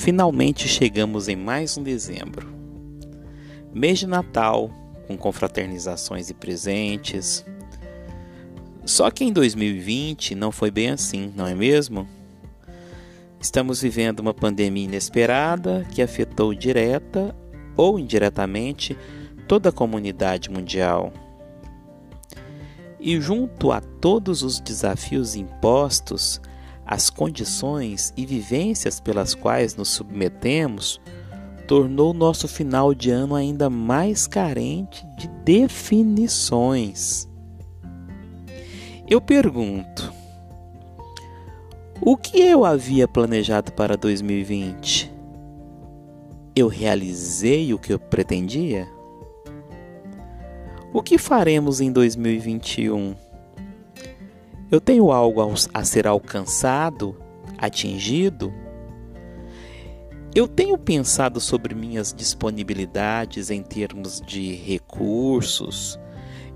Finalmente chegamos em mais um dezembro. Mês de Natal, com confraternizações e presentes. Só que em 2020 não foi bem assim, não é mesmo? Estamos vivendo uma pandemia inesperada que afetou direta ou indiretamente toda a comunidade mundial. E junto a todos os desafios impostos, as condições e vivências pelas quais nos submetemos tornou nosso final de ano ainda mais carente de definições. Eu pergunto: o que eu havia planejado para 2020? Eu realizei o que eu pretendia? O que faremos em 2021? Eu tenho algo a ser alcançado, atingido? Eu tenho pensado sobre minhas disponibilidades em termos de recursos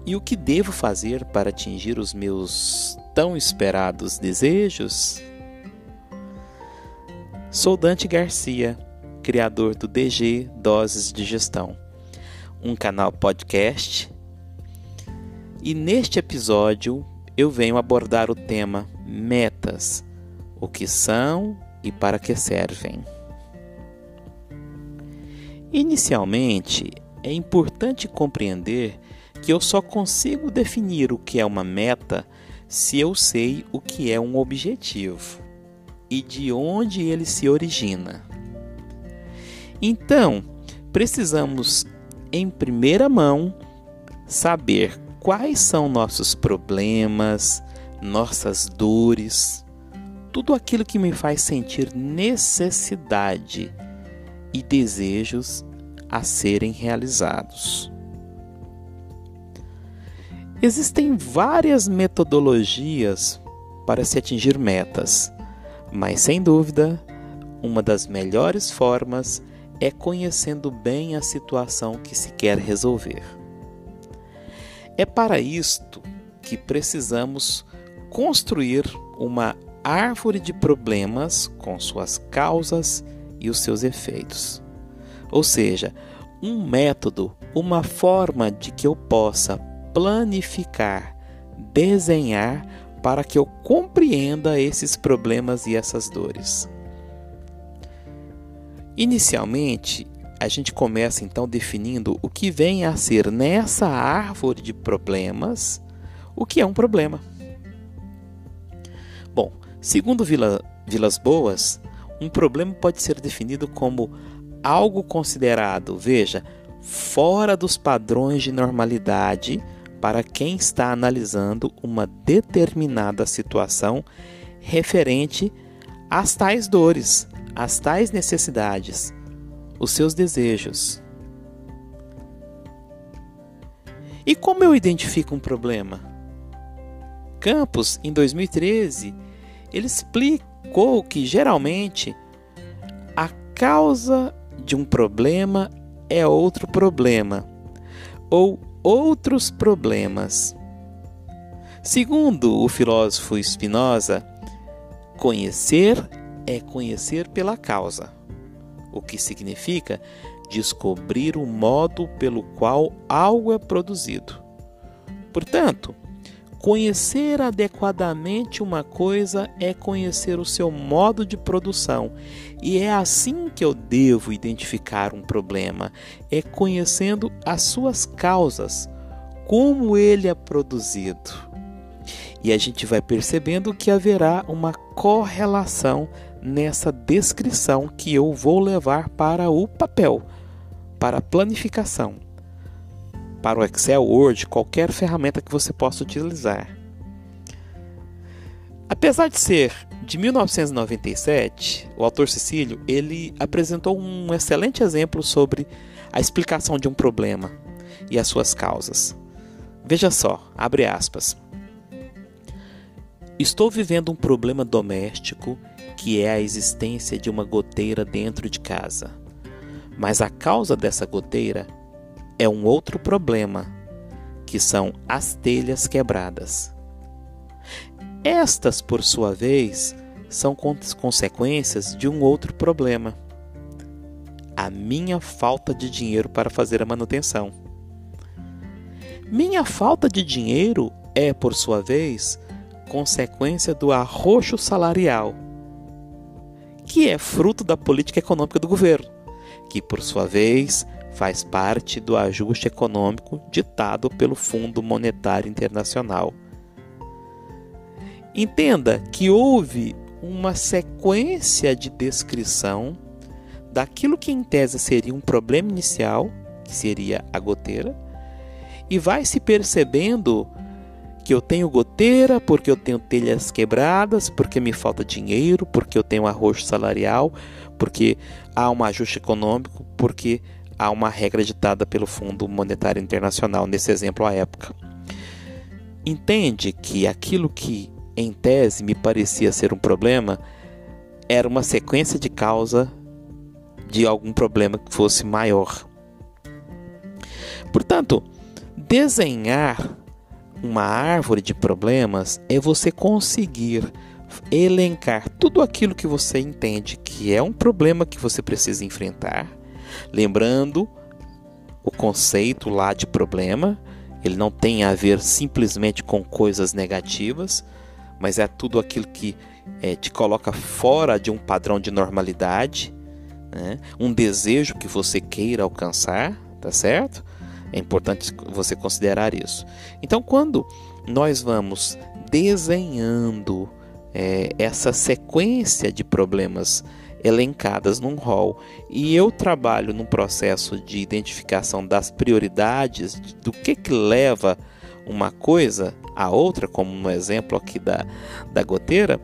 e o que devo fazer para atingir os meus tão esperados desejos? Sou Dante Garcia, criador do DG Doses de Gestão, um canal podcast. E neste episódio eu venho abordar o tema metas, o que são e para que servem. Inicialmente, é importante compreender que eu só consigo definir o que é uma meta se eu sei o que é um objetivo e de onde ele se origina. Então, precisamos, em primeira mão, saber quais são nossos problemas, nossas dores, tudo aquilo que me faz sentir necessidade e desejos a serem realizados. Existem várias metodologias para se atingir metas, mas sem dúvida, uma das melhores formas é conhecendo bem a situação que se quer resolver. É para isto que precisamos construir uma árvore de problemas com suas causas e os seus efeitos. Ou seja, um método, uma forma de que eu possa planificar, desenhar para que eu compreenda esses problemas e essas dores. Inicialmente, a gente começa então definindo o que vem a ser nessa árvore de problemas o que é um problema. Bom, segundo Vila, Vilas Boas, um problema pode ser definido como algo considerado, veja, fora dos padrões de normalidade para quem está analisando uma determinada situação referente às tais dores, às tais necessidades os seus desejos. E como eu identifico um problema? Campos, em 2013, ele explicou que geralmente a causa de um problema é outro problema ou outros problemas. Segundo o filósofo Spinoza, conhecer é conhecer pela causa o que significa descobrir o modo pelo qual algo é produzido. Portanto, conhecer adequadamente uma coisa é conhecer o seu modo de produção, e é assim que eu devo identificar um problema, é conhecendo as suas causas, como ele é produzido. E a gente vai percebendo que haverá uma correlação nessa descrição que eu vou levar para o papel, para a planificação, para o Excel, Word, qualquer ferramenta que você possa utilizar. Apesar de ser de 1997, o autor Cecílio ele apresentou um excelente exemplo sobre a explicação de um problema e as suas causas. Veja só, abre aspas. Estou vivendo um problema doméstico que é a existência de uma goteira dentro de casa. Mas a causa dessa goteira é um outro problema, que são as telhas quebradas. Estas, por sua vez, são consequências de um outro problema, a minha falta de dinheiro para fazer a manutenção. Minha falta de dinheiro é, por sua vez, consequência do arroxo salarial, que é fruto da política econômica do governo, que, por sua vez, faz parte do ajuste econômico ditado pelo Fundo Monetário Internacional. Entenda que houve uma sequência de descrição daquilo que em tese seria um problema inicial, que seria a goteira, e vai se percebendo que eu tenho goteira, porque eu tenho telhas quebradas, porque me falta dinheiro, porque eu tenho arroxo salarial, porque há um ajuste econômico, porque há uma regra ditada pelo Fundo Monetário Internacional, nesse exemplo à época. Entende que aquilo que em tese me parecia ser um problema era uma sequência de causa de algum problema que fosse maior. Portanto, desenhar uma árvore de problemas é você conseguir elencar tudo aquilo que você entende que é um problema que você precisa enfrentar, lembrando o conceito lá de problema, ele não tem a ver simplesmente com coisas negativas, mas é tudo aquilo que é, te coloca fora de um padrão de normalidade, né? um desejo que você queira alcançar, tá certo? É importante você considerar isso. Então, quando nós vamos desenhando é, essa sequência de problemas elencadas num rol e eu trabalho num processo de identificação das prioridades do que que leva uma coisa a outra, como no exemplo aqui da, da goteira,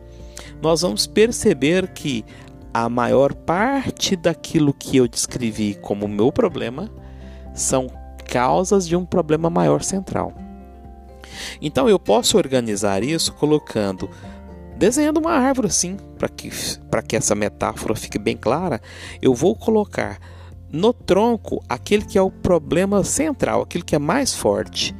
nós vamos perceber que a maior parte daquilo que eu descrevi como meu problema são causas de um problema maior central. Então eu posso organizar isso colocando desenhando uma árvore assim, para que para que essa metáfora fique bem clara, eu vou colocar no tronco aquele que é o problema central, aquilo que é mais forte,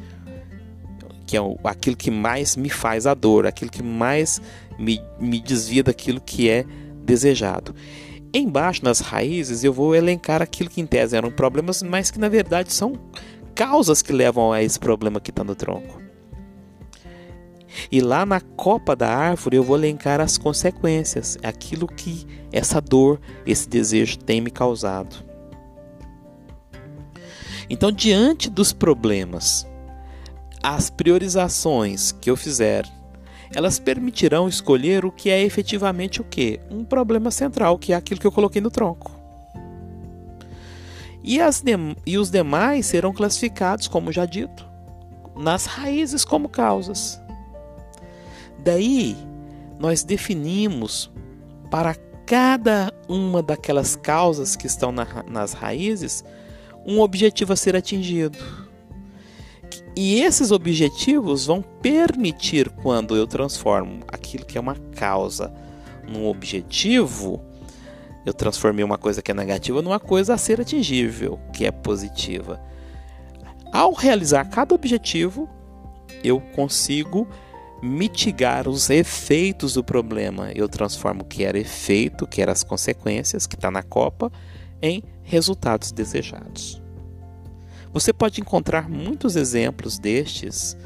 que é aquilo que mais me faz a dor, aquilo que mais me, me desvia daquilo que é desejado. Embaixo, nas raízes, eu vou elencar aquilo que em tese eram problemas, mas que na verdade são causas que levam a esse problema que está no tronco. E lá na copa da árvore eu vou elencar as consequências, aquilo que essa dor, esse desejo tem me causado. Então, diante dos problemas, as priorizações que eu fizer elas permitirão escolher o que é efetivamente o que? Um problema central, que é aquilo que eu coloquei no tronco. E, as e os demais serão classificados, como já dito, nas raízes como causas. Daí, nós definimos para cada uma daquelas causas que estão na, nas raízes um objetivo a ser atingido. E esses objetivos vão permitir, quando eu transformo aquilo que é uma causa num objetivo, eu transformei uma coisa que é negativa numa coisa a ser atingível, que é positiva. Ao realizar cada objetivo, eu consigo mitigar os efeitos do problema. Eu transformo o que era efeito, que eram as consequências, que está na copa, em resultados desejados. Você pode encontrar muitos exemplos destes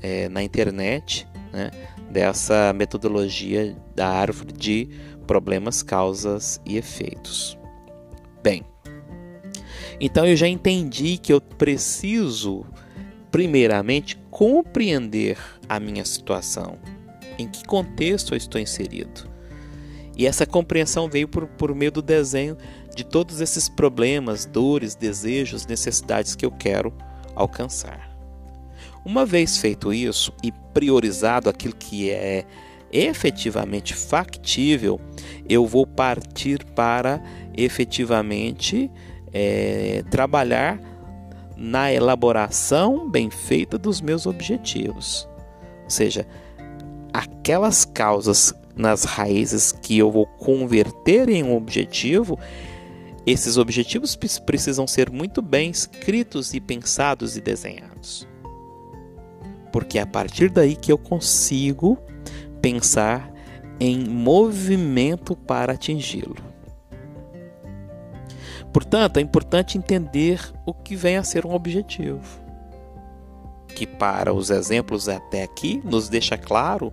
é, na internet, né, dessa metodologia da árvore de problemas, causas e efeitos. Bem, então eu já entendi que eu preciso, primeiramente, compreender a minha situação, em que contexto eu estou inserido. E essa compreensão veio por, por meio do desenho de todos esses problemas, dores, desejos, necessidades que eu quero alcançar. Uma vez feito isso e priorizado aquilo que é efetivamente factível, eu vou partir para efetivamente é, trabalhar na elaboração bem feita dos meus objetivos. Ou seja, aquelas causas nas raízes que eu vou converter em um objetivo, esses objetivos precisam ser muito bem escritos e pensados e desenhados. Porque é a partir daí que eu consigo pensar em movimento para atingi-lo. Portanto, é importante entender o que vem a ser um objetivo. Que, para os exemplos até aqui, nos deixa claro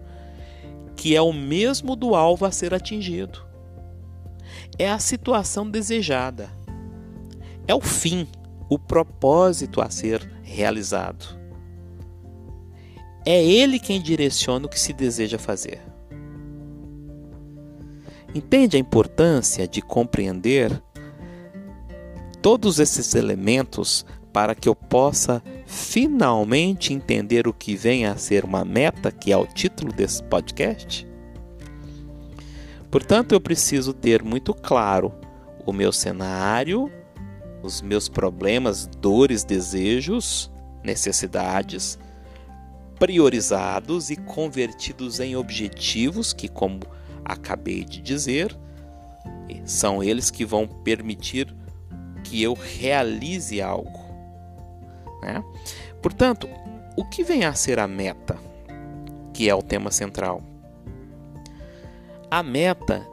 que é o mesmo do alvo a ser atingido. É a situação desejada. É o fim, o propósito a ser realizado. É ele quem direciona o que se deseja fazer. Entende a importância de compreender todos esses elementos para que eu possa finalmente entender o que vem a ser uma meta, que é o título desse podcast? Portanto, eu preciso ter muito claro o meu cenário, os meus problemas, dores, desejos, necessidades priorizados e convertidos em objetivos que, como acabei de dizer, são eles que vão permitir que eu realize algo. Né? Portanto, o que vem a ser a meta, que é o tema central? A meta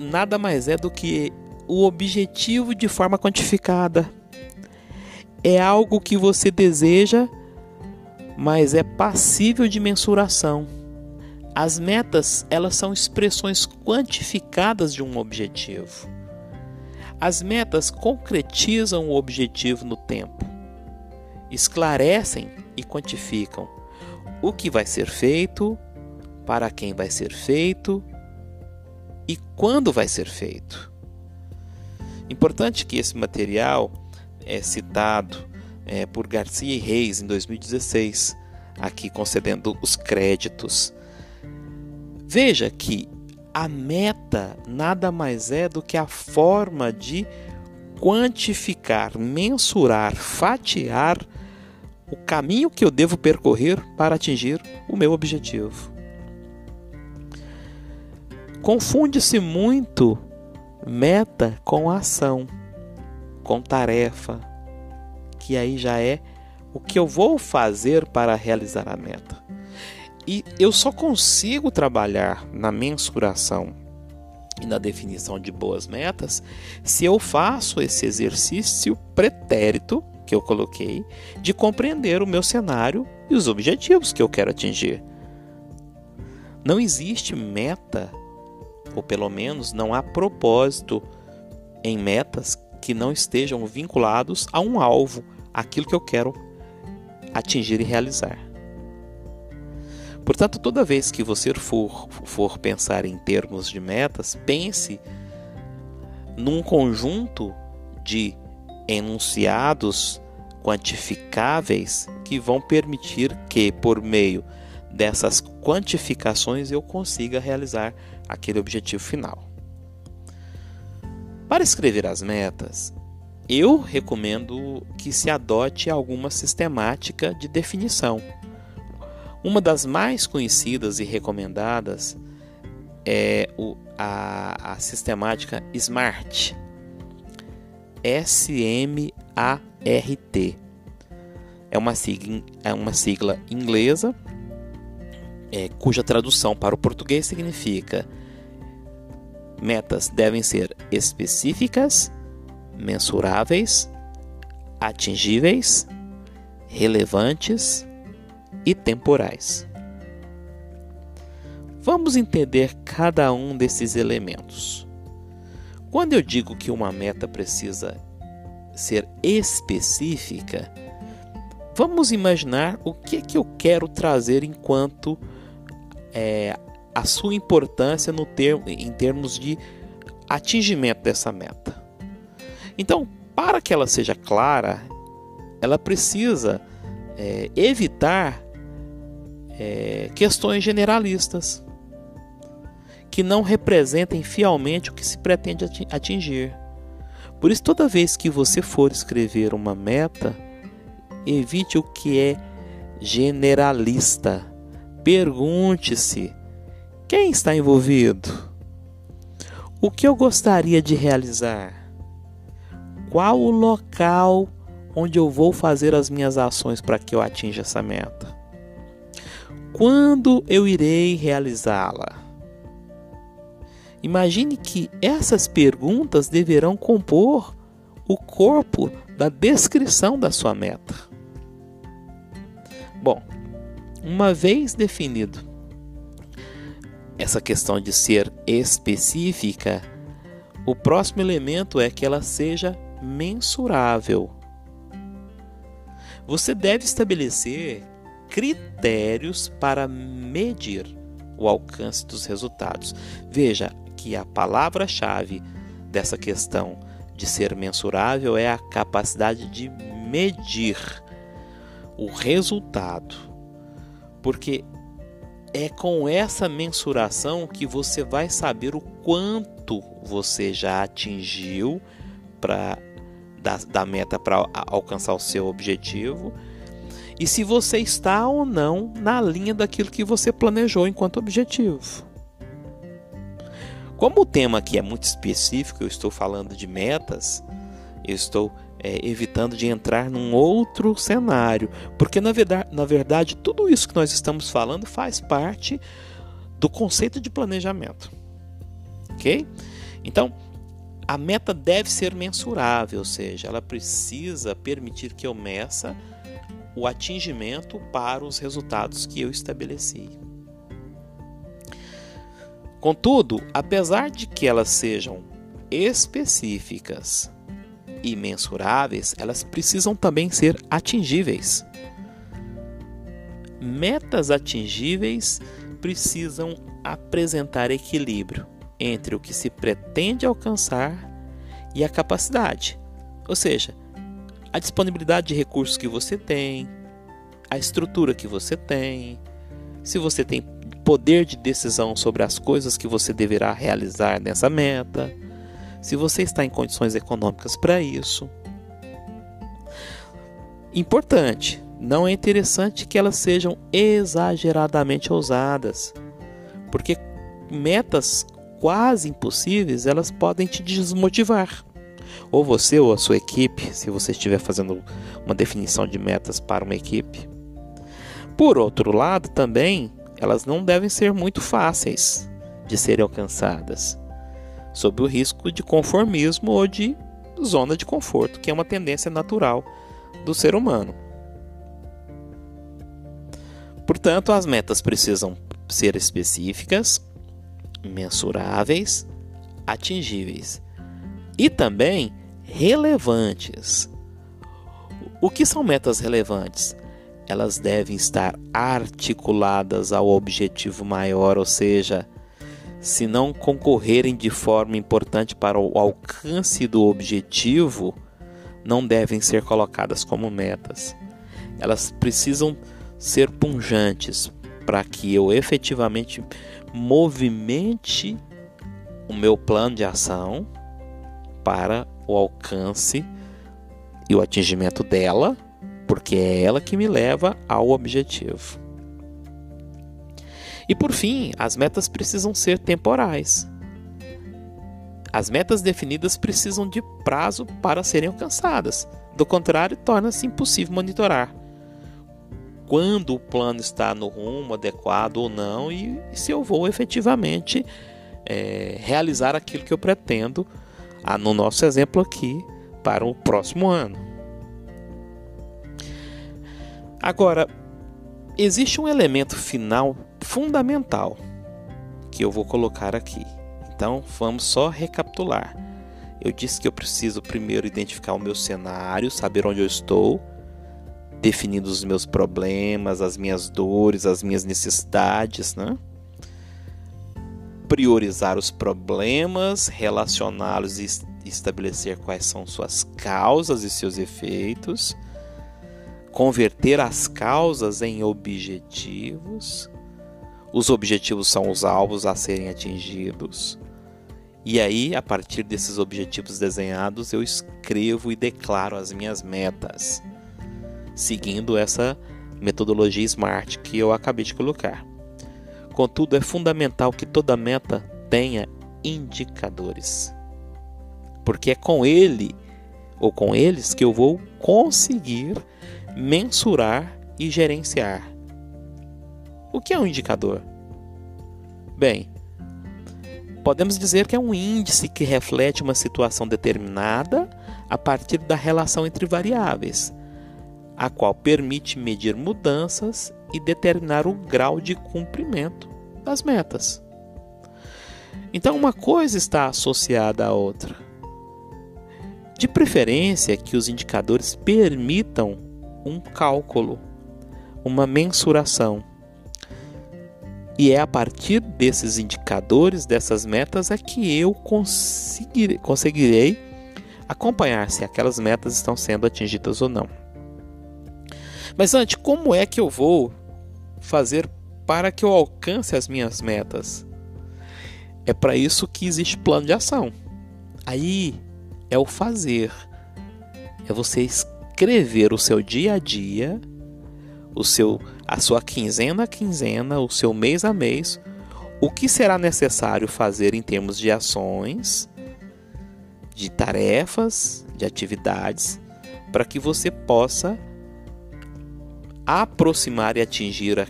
nada mais é do que o objetivo de forma quantificada. É algo que você deseja, mas é passível de mensuração. As metas, elas são expressões quantificadas de um objetivo. As metas concretizam o objetivo no tempo, esclarecem e quantificam o que vai ser feito, para quem vai ser feito e quando vai ser feito. Importante que esse material é citado é, por Garcia e Reis em 2016, aqui concedendo os créditos. Veja que a meta nada mais é do que a forma de quantificar, mensurar, fatiar o caminho que eu devo percorrer para atingir o meu objetivo. Confunde-se muito meta com ação, com tarefa, que aí já é o que eu vou fazer para realizar a meta. E eu só consigo trabalhar na mensuração e na definição de boas metas se eu faço esse exercício pretérito que eu coloquei de compreender o meu cenário e os objetivos que eu quero atingir. Não existe meta, ou pelo menos não há propósito em metas que não estejam vinculados a um alvo, aquilo que eu quero atingir e realizar. Portanto, toda vez que você for, for pensar em termos de metas, pense num conjunto de enunciados quantificáveis que vão permitir que, por meio dessas quantificações, eu consiga realizar aquele objetivo final. Para escrever as metas, eu recomendo que se adote alguma sistemática de definição uma das mais conhecidas e recomendadas é o, a, a sistemática SMART. S-M-A-R-T. É uma sigla, é uma sigla inglesa é, cuja tradução para o português significa metas devem ser específicas, mensuráveis, atingíveis, relevantes e temporais. Vamos entender cada um desses elementos. Quando eu digo que uma meta precisa ser específica, vamos imaginar o que, que eu quero trazer enquanto é, a sua importância no termo, em termos de atingimento dessa meta. Então, para que ela seja clara, ela precisa é, evitar é, questões generalistas que não representem fielmente o que se pretende atingir. Por isso, toda vez que você for escrever uma meta, evite o que é generalista. Pergunte-se: quem está envolvido? O que eu gostaria de realizar? Qual o local onde eu vou fazer as minhas ações para que eu atinja essa meta? Quando eu irei realizá-la? Imagine que essas perguntas deverão compor o corpo da descrição da sua meta. Bom, uma vez definido essa questão de ser específica, o próximo elemento é que ela seja mensurável. Você deve estabelecer critérios para medir o alcance dos resultados. Veja que a palavra-chave dessa questão de ser mensurável é a capacidade de medir o resultado. Porque é com essa mensuração que você vai saber o quanto você já atingiu para da, da meta para alcançar o seu objetivo e se você está ou não na linha daquilo que você planejou enquanto objetivo. Como o tema aqui é muito específico, eu estou falando de metas, eu estou é, evitando de entrar num outro cenário, porque na verdade, na verdade tudo isso que nós estamos falando faz parte do conceito de planejamento, ok? Então a meta deve ser mensurável, ou seja, ela precisa permitir que eu meça o atingimento para os resultados que eu estabeleci. Contudo, apesar de que elas sejam específicas e mensuráveis, elas precisam também ser atingíveis. Metas atingíveis precisam apresentar equilíbrio entre o que se pretende alcançar e a capacidade, ou seja, a disponibilidade de recursos que você tem, a estrutura que você tem, se você tem poder de decisão sobre as coisas que você deverá realizar nessa meta, se você está em condições econômicas para isso. Importante, não é interessante que elas sejam exageradamente ousadas, porque metas quase impossíveis elas podem te desmotivar ou você ou a sua equipe, se você estiver fazendo uma definição de metas para uma equipe. Por outro lado, também, elas não devem ser muito fáceis de serem alcançadas, sob o risco de conformismo ou de zona de conforto, que é uma tendência natural do ser humano. Portanto, as metas precisam ser específicas, mensuráveis, atingíveis e também relevantes. O que são metas relevantes? Elas devem estar articuladas ao objetivo maior, ou seja, se não concorrerem de forma importante para o alcance do objetivo, não devem ser colocadas como metas. Elas precisam ser punjantes para que eu efetivamente movimente o meu plano de ação para o alcance e o atingimento dela, porque é ela que me leva ao objetivo. E por fim, as metas precisam ser temporais. As metas definidas precisam de prazo para serem alcançadas. Do contrário, torna-se impossível monitorar quando o plano está no rumo adequado ou não e, se eu vou efetivamente é, realizar aquilo que eu pretendo ah, no nosso exemplo aqui, para o próximo ano. Agora, existe um elemento final fundamental que eu vou colocar aqui. Então, vamos só recapitular. Eu disse que eu preciso primeiro identificar o meu cenário, saber onde eu estou, definindo os meus problemas, as minhas dores, as minhas necessidades, né? priorizar os problemas, relacioná-los e estabelecer quais são suas causas e seus efeitos, converter as causas em objetivos. Os objetivos são os alvos a serem atingidos. E aí, a partir desses objetivos desenhados, eu escrevo e declaro as minhas metas, seguindo essa metodologia SMART que eu acabei de colocar. Contudo, é fundamental que toda meta tenha indicadores, porque é com ele ou com eles que eu vou conseguir mensurar e gerenciar. O que é um indicador? Bem, Podemos dizer que é um índice que reflete uma situação determinada a partir da relação entre variáveis, a qual permite medir mudanças e determinar o grau de cumprimento das metas. Então, uma coisa está associada à outra. De preferência que os indicadores permitam um cálculo, uma mensuração. E é a partir desses indicadores, dessas metas, é que eu conseguirei, conseguirei acompanhar se aquelas metas estão sendo atingidas ou não. Mas antes, como é que eu vou fazer para que eu alcance as minhas metas? É para isso que existe plano de ação. Aí é o fazer. É você escrever o seu dia a dia, o seu a sua quinzena a quinzena, o seu mês a mês, o que será necessário fazer em termos de ações, de tarefas, de atividades, para que você possa aproximar e atingir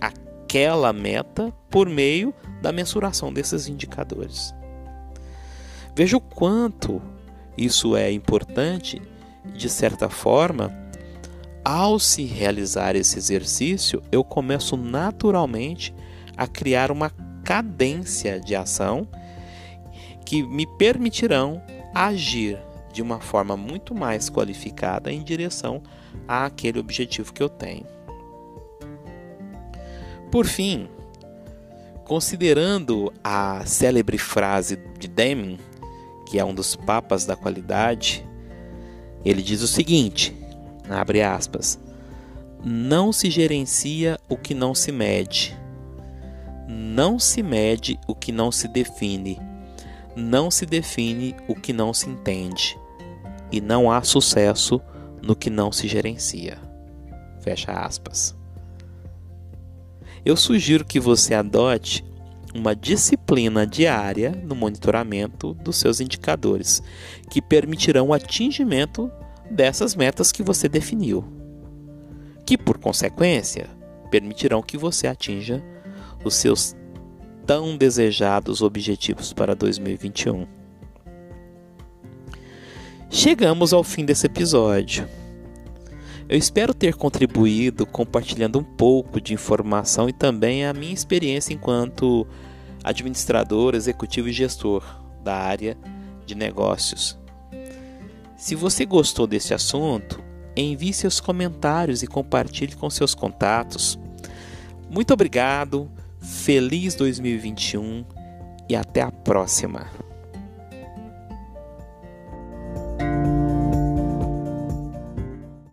aquela meta por meio da mensuração desses indicadores. Veja o quanto isso é importante, de certa forma, ao se realizar esse exercício, eu começo naturalmente a criar uma cadência de ação que me permitirão agir de uma forma muito mais qualificada em direção àquele objetivo que eu tenho. Por fim, considerando a célebre frase de Deming, que é um dos papas da qualidade, ele diz o seguinte: abre aspas, não se gerencia o que não se mede, não se mede o que não se define, não se define o que não se entende, e não há sucesso no que não se gerencia. Fecha aspas. Eu sugiro que você adote uma disciplina diária no monitoramento dos seus indicadores, que permitirão o atingimento dessas metas que você definiu, que por consequência permitirão que você atinja os seus tão desejados objetivos para 2021. Chegamos ao fim desse episódio. Eu espero ter contribuído compartilhando um pouco de informação e também a minha experiência enquanto administrador, executivo e gestor da área de negócios. Se você gostou desse assunto, envie seus comentários e compartilhe com seus contatos. Muito obrigado, feliz 2021 e até a próxima!